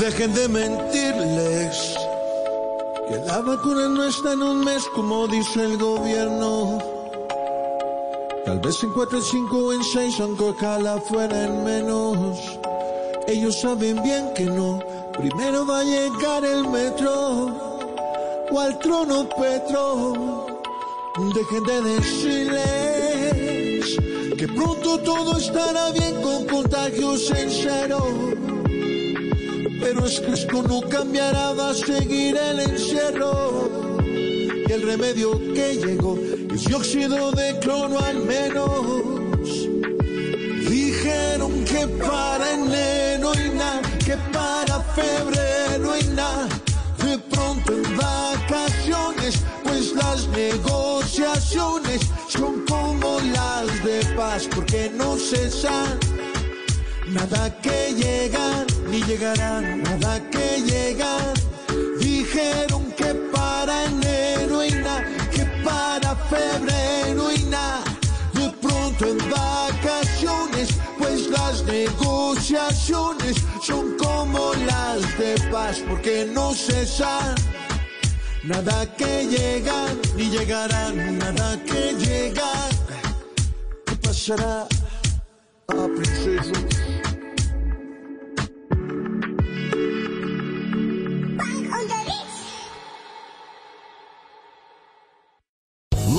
Dejen de mentirles. Que la vacuna no está en un mes como dice el gobierno. Tal vez en cuatro, en cinco en seis, aunque ojalá fuera en menos. Ellos saben bien que no. Primero va a llegar el metro o al trono Petro. Dejen de decirles que pronto todo estará bien con contagios en cero. Pero es que esto no cambiará, va a seguir el encierro. Y el remedio que llegó es dióxido de cloro al menos. Dijeron que para enero y nada, que para febrero y nada. De pronto en vacaciones, pues las negociaciones son como las de paz, porque no cesan. Nada que llegan, ni llegarán, nada que llegan. Dijeron que para enero y nada, que para febrero y nada. De pronto en vacaciones, pues las negociaciones son como las de paz, porque no cesan. Nada que llegan, ni llegarán, nada que llegan. ¿Qué pasará? Ah, princesa.